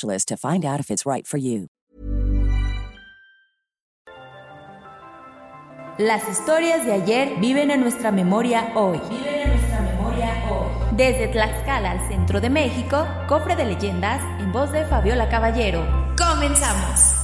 to find out if it's right for you. Las historias de ayer viven en nuestra memoria hoy. Viven en nuestra memoria hoy. Desde Tlaxcala al centro de México, cofre de leyendas en voz de Fabiola Caballero. Comenzamos.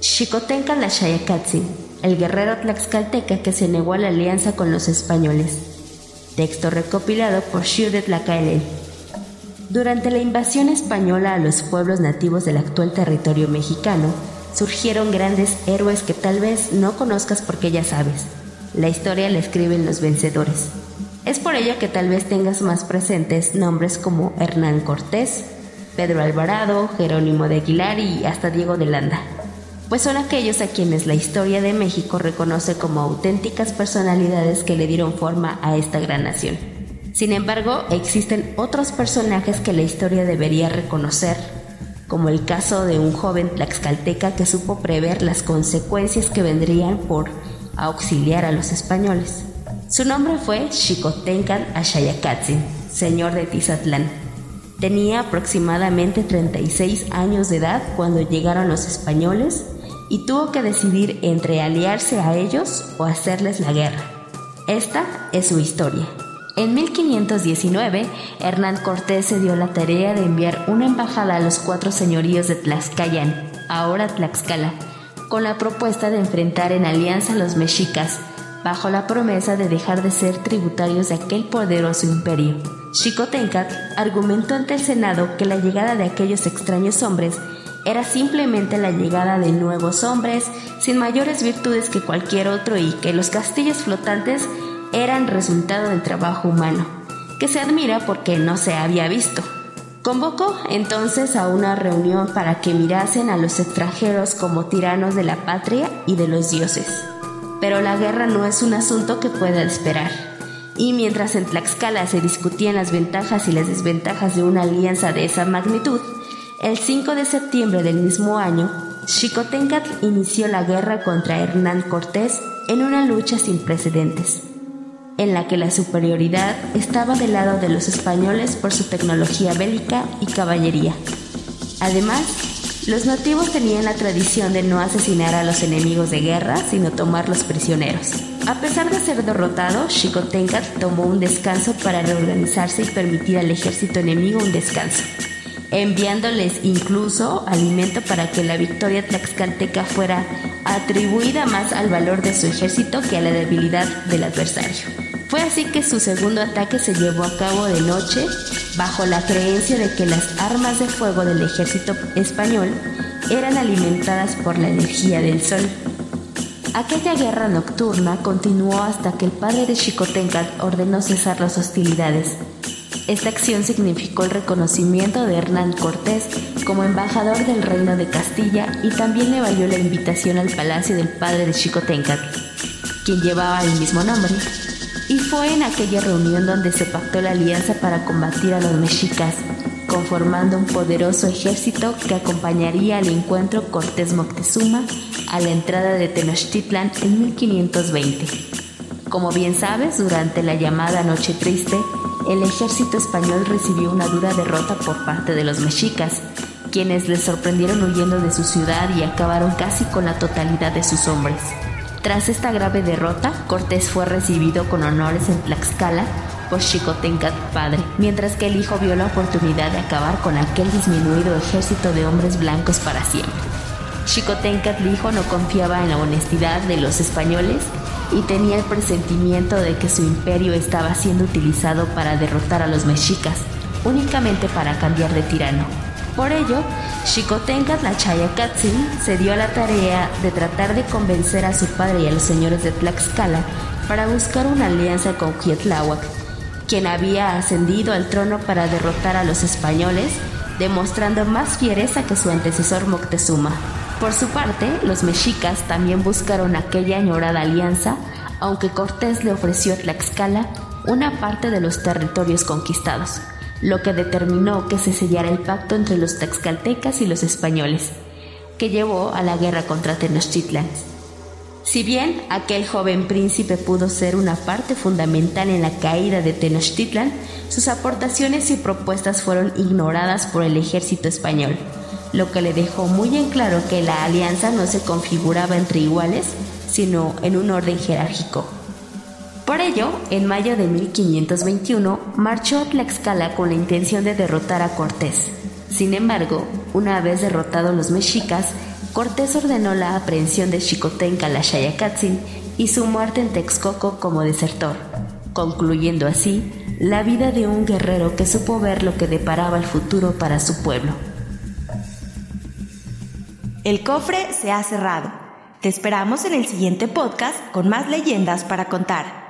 Xicotenca la Xayacatzi, el guerrero tlaxcalteca que se negó a la alianza con los españoles. Texto recopilado por Xiu de Tlacaelel. Durante la invasión española a los pueblos nativos del actual territorio mexicano, surgieron grandes héroes que tal vez no conozcas porque ya sabes. La historia la escriben los vencedores. Es por ello que tal vez tengas más presentes nombres como Hernán Cortés, Pedro Alvarado, Jerónimo de Aguilar y hasta Diego de Landa, pues son aquellos a quienes la historia de México reconoce como auténticas personalidades que le dieron forma a esta gran nación. Sin embargo, existen otros personajes que la historia debería reconocer, como el caso de un joven tlaxcalteca que supo prever las consecuencias que vendrían por auxiliar a los españoles. Su nombre fue Xicotencan Axayacatzin, señor de Tizatlán. Tenía aproximadamente 36 años de edad cuando llegaron los españoles y tuvo que decidir entre aliarse a ellos o hacerles la guerra. Esta es su historia. En 1519, Hernán Cortés se dio la tarea de enviar una embajada a los cuatro señoríos de Tlaxcayan, ahora Tlaxcala, con la propuesta de enfrentar en alianza a los mexicas, bajo la promesa de dejar de ser tributarios de aquel poderoso imperio. Xicotencat argumentó ante el Senado que la llegada de aquellos extraños hombres era simplemente la llegada de nuevos hombres sin mayores virtudes que cualquier otro y que los castillos flotantes eran resultado del trabajo humano, que se admira porque no se había visto. Convocó entonces a una reunión para que mirasen a los extranjeros como tiranos de la patria y de los dioses. Pero la guerra no es un asunto que pueda esperar. Y mientras en Tlaxcala se discutían las ventajas y las desventajas de una alianza de esa magnitud, el 5 de septiembre del mismo año, Xicotencatl inició la guerra contra Hernán Cortés en una lucha sin precedentes en la que la superioridad estaba del lado de los españoles por su tecnología bélica y caballería. Además, los nativos tenían la tradición de no asesinar a los enemigos de guerra, sino tomarlos prisioneros. A pesar de ser derrotado, Xicotencat tomó un descanso para reorganizarse y permitir al ejército enemigo un descanso, enviándoles incluso alimento para que la victoria tlaxcalteca fuera atribuida más al valor de su ejército que a la debilidad del adversario. Fue así que su segundo ataque se llevó a cabo de noche bajo la creencia de que las armas de fuego del ejército español eran alimentadas por la energía del sol. Aquella guerra nocturna continuó hasta que el padre de Xicotencat ordenó cesar las hostilidades. Esta acción significó el reconocimiento de Hernán Cortés como embajador del reino de Castilla y también le valió la invitación al palacio del padre de Xicotencat, quien llevaba el mismo nombre. Y fue en aquella reunión donde se pactó la alianza para combatir a los mexicas, conformando un poderoso ejército que acompañaría al encuentro Cortés Moctezuma a la entrada de Tenochtitlan en 1520. Como bien sabes, durante la llamada Noche Triste, el ejército español recibió una dura derrota por parte de los mexicas, quienes les sorprendieron huyendo de su ciudad y acabaron casi con la totalidad de sus hombres. Tras esta grave derrota, Cortés fue recibido con honores en Tlaxcala por Xicotencat padre, mientras que el hijo vio la oportunidad de acabar con aquel disminuido ejército de hombres blancos para siempre. Xicotencat hijo no confiaba en la honestidad de los españoles y tenía el presentimiento de que su imperio estaba siendo utilizado para derrotar a los mexicas, únicamente para cambiar de tirano. Por ello, Xicotencat la Chayacatzin se dio a la tarea de tratar de convencer a su padre y a los señores de Tlaxcala para buscar una alianza con Quietláhuac, quien había ascendido al trono para derrotar a los españoles, demostrando más fiereza que su antecesor Moctezuma. Por su parte, los mexicas también buscaron aquella añorada alianza, aunque Cortés le ofreció a Tlaxcala una parte de los territorios conquistados lo que determinó que se sellara el pacto entre los taxcaltecas y los españoles, que llevó a la guerra contra Tenochtitlan. Si bien aquel joven príncipe pudo ser una parte fundamental en la caída de Tenochtitlan, sus aportaciones y propuestas fueron ignoradas por el ejército español, lo que le dejó muy en claro que la alianza no se configuraba entre iguales, sino en un orden jerárquico. Por ello, en mayo de 1521 marchó a Tlaxcala con la intención de derrotar a Cortés. Sin embargo, una vez derrotados los mexicas, Cortés ordenó la aprehensión de Xicotenca la Xayacatzin y su muerte en Texcoco como desertor, concluyendo así la vida de un guerrero que supo ver lo que deparaba el futuro para su pueblo. El cofre se ha cerrado. Te esperamos en el siguiente podcast con más leyendas para contar.